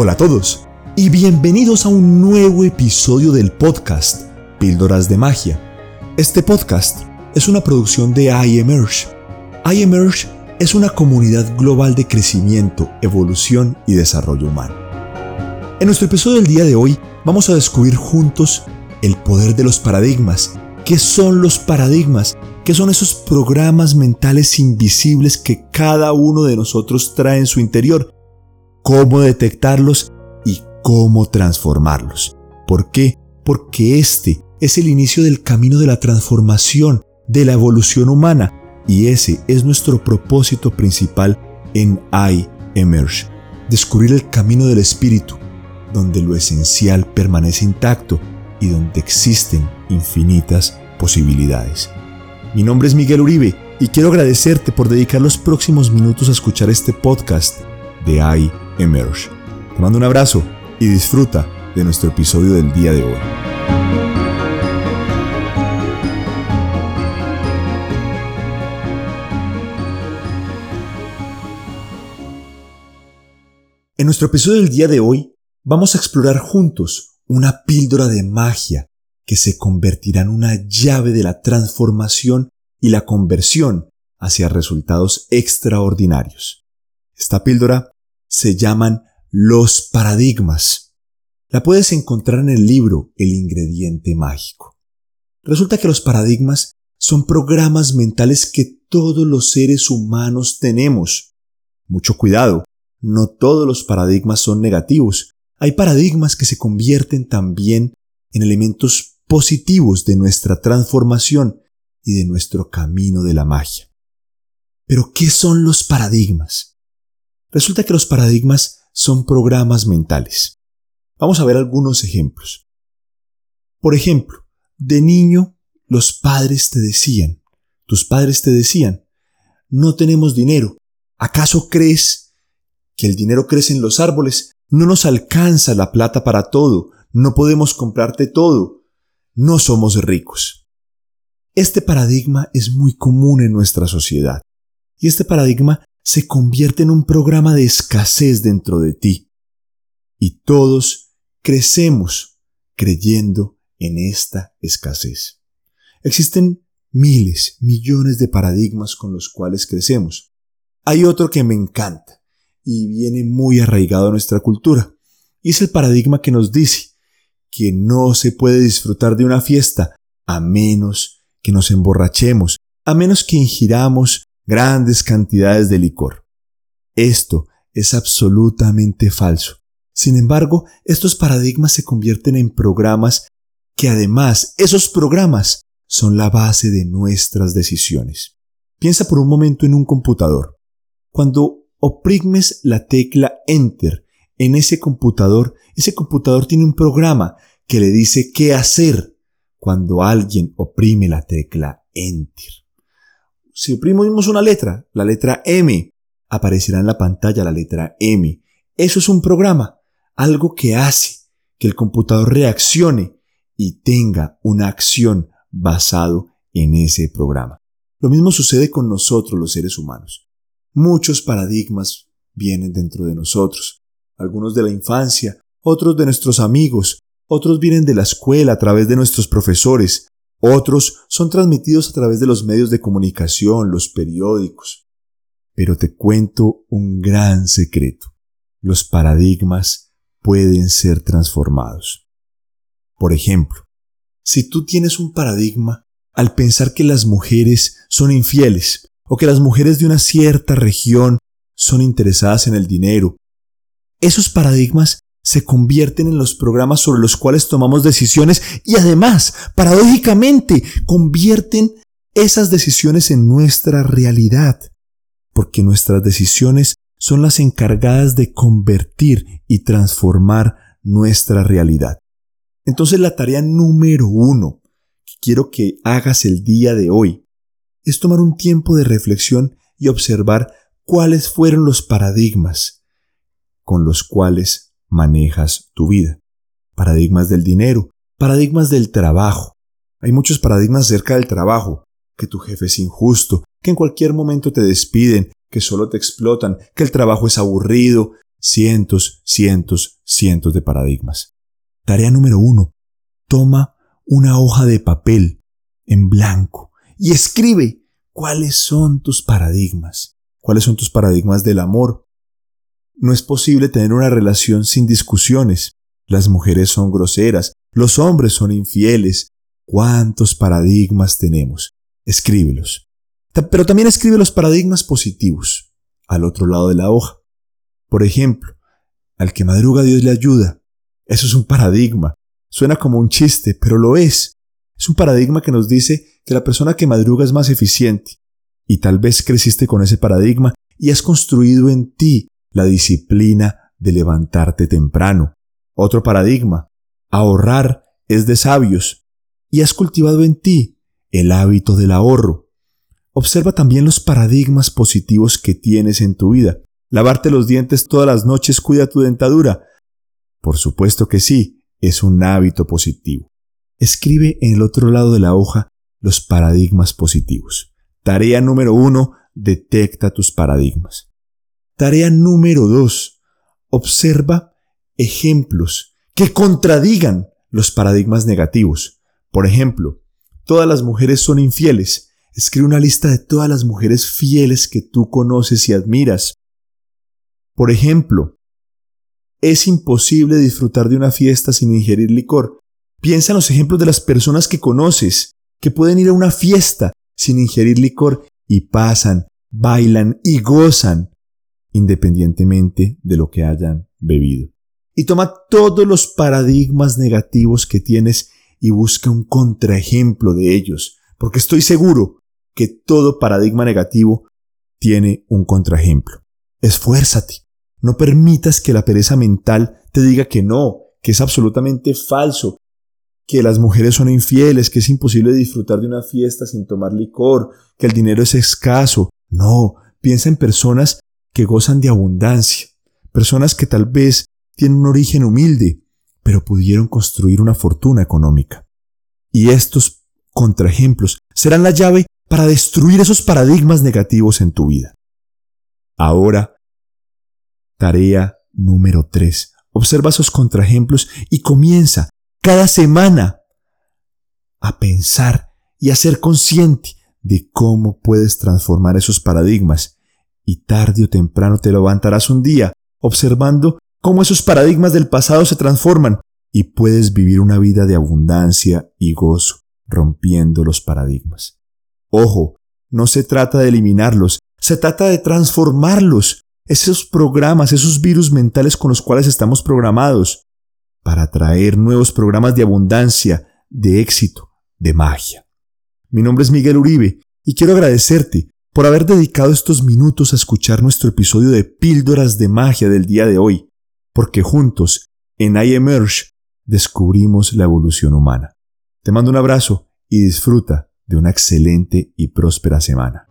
Hola a todos y bienvenidos a un nuevo episodio del podcast Píldoras de Magia. Este podcast es una producción de iEmerge. iEmerge es una comunidad global de crecimiento, evolución y desarrollo humano. En nuestro episodio del día de hoy vamos a descubrir juntos el poder de los paradigmas. ¿Qué son los paradigmas? ¿Qué son esos programas mentales invisibles que cada uno de nosotros trae en su interior cómo detectarlos y cómo transformarlos. ¿Por qué? Porque este es el inicio del camino de la transformación, de la evolución humana, y ese es nuestro propósito principal en I Emerge, descubrir el camino del espíritu, donde lo esencial permanece intacto y donde existen infinitas posibilidades. Mi nombre es Miguel Uribe y quiero agradecerte por dedicar los próximos minutos a escuchar este podcast de I Emerge. Te mando un abrazo y disfruta de nuestro episodio del día de hoy. En nuestro episodio del día de hoy vamos a explorar juntos una píldora de magia que se convertirá en una llave de la transformación y la conversión hacia resultados extraordinarios. Esta píldora se llaman los paradigmas. La puedes encontrar en el libro El ingrediente mágico. Resulta que los paradigmas son programas mentales que todos los seres humanos tenemos. Mucho cuidado, no todos los paradigmas son negativos. Hay paradigmas que se convierten también en elementos positivos de nuestra transformación y de nuestro camino de la magia. Pero, ¿qué son los paradigmas? Resulta que los paradigmas son programas mentales. Vamos a ver algunos ejemplos. Por ejemplo, de niño los padres te decían, tus padres te decían, no tenemos dinero. ¿Acaso crees que el dinero crece en los árboles? No nos alcanza la plata para todo, no podemos comprarte todo, no somos ricos. Este paradigma es muy común en nuestra sociedad y este paradigma se convierte en un programa de escasez dentro de ti. Y todos crecemos creyendo en esta escasez. Existen miles, millones de paradigmas con los cuales crecemos. Hay otro que me encanta y viene muy arraigado a nuestra cultura, y es el paradigma que nos dice que no se puede disfrutar de una fiesta a menos que nos emborrachemos, a menos que ingiramos grandes cantidades de licor. Esto es absolutamente falso. Sin embargo, estos paradigmas se convierten en programas que además esos programas son la base de nuestras decisiones. Piensa por un momento en un computador. Cuando oprimes la tecla Enter en ese computador, ese computador tiene un programa que le dice qué hacer cuando alguien oprime la tecla Enter. Si oprimimos una letra, la letra M, aparecerá en la pantalla la letra M. Eso es un programa, algo que hace que el computador reaccione y tenga una acción basado en ese programa. Lo mismo sucede con nosotros los seres humanos. Muchos paradigmas vienen dentro de nosotros, algunos de la infancia, otros de nuestros amigos, otros vienen de la escuela a través de nuestros profesores, otros son transmitidos a través de los medios de comunicación, los periódicos. Pero te cuento un gran secreto. Los paradigmas pueden ser transformados. Por ejemplo, si tú tienes un paradigma al pensar que las mujeres son infieles o que las mujeres de una cierta región son interesadas en el dinero, esos paradigmas se convierten en los programas sobre los cuales tomamos decisiones y además, paradójicamente, convierten esas decisiones en nuestra realidad, porque nuestras decisiones son las encargadas de convertir y transformar nuestra realidad. Entonces la tarea número uno que quiero que hagas el día de hoy es tomar un tiempo de reflexión y observar cuáles fueron los paradigmas con los cuales manejas tu vida. Paradigmas del dinero, paradigmas del trabajo. Hay muchos paradigmas acerca del trabajo, que tu jefe es injusto, que en cualquier momento te despiden, que solo te explotan, que el trabajo es aburrido, cientos, cientos, cientos de paradigmas. Tarea número uno. Toma una hoja de papel en blanco y escribe cuáles son tus paradigmas. ¿Cuáles son tus paradigmas del amor? No es posible tener una relación sin discusiones. Las mujeres son groseras, los hombres son infieles. ¿Cuántos paradigmas tenemos? Escríbelos. Pero también escribe los paradigmas positivos al otro lado de la hoja. Por ejemplo, al que madruga Dios le ayuda. Eso es un paradigma. Suena como un chiste, pero lo es. Es un paradigma que nos dice que la persona que madruga es más eficiente. Y tal vez creciste con ese paradigma y has construido en ti la disciplina de levantarte temprano. Otro paradigma. Ahorrar es de sabios. Y has cultivado en ti el hábito del ahorro. Observa también los paradigmas positivos que tienes en tu vida. Lavarte los dientes todas las noches cuida tu dentadura. Por supuesto que sí, es un hábito positivo. Escribe en el otro lado de la hoja los paradigmas positivos. Tarea número uno, detecta tus paradigmas. Tarea número dos, observa ejemplos que contradigan los paradigmas negativos. Por ejemplo, todas las mujeres son infieles. Escribe una lista de todas las mujeres fieles que tú conoces y admiras. Por ejemplo, es imposible disfrutar de una fiesta sin ingerir licor. Piensa en los ejemplos de las personas que conoces, que pueden ir a una fiesta sin ingerir licor y pasan, bailan y gozan, independientemente de lo que hayan bebido. Y toma todos los paradigmas negativos que tienes y busca un contraejemplo de ellos, porque estoy seguro que todo paradigma negativo tiene un contraejemplo. Esfuérzate, no permitas que la pereza mental te diga que no, que es absolutamente falso, que las mujeres son infieles, que es imposible disfrutar de una fiesta sin tomar licor, que el dinero es escaso. No, piensa en personas que gozan de abundancia, personas que tal vez tienen un origen humilde, pero pudieron construir una fortuna económica. Y estos contraejemplos serán la llave para destruir esos paradigmas negativos en tu vida. Ahora Tarea número 3. Observa esos contraejemplos y comienza cada semana a pensar y a ser consciente de cómo puedes transformar esos paradigmas. Y tarde o temprano te levantarás un día observando cómo esos paradigmas del pasado se transforman y puedes vivir una vida de abundancia y gozo, rompiendo los paradigmas. Ojo, no se trata de eliminarlos, se trata de transformarlos esos programas, esos virus mentales con los cuales estamos programados, para traer nuevos programas de abundancia, de éxito, de magia. Mi nombre es Miguel Uribe y quiero agradecerte por haber dedicado estos minutos a escuchar nuestro episodio de Píldoras de Magia del día de hoy, porque juntos, en iEmerge, descubrimos la evolución humana. Te mando un abrazo y disfruta de una excelente y próspera semana.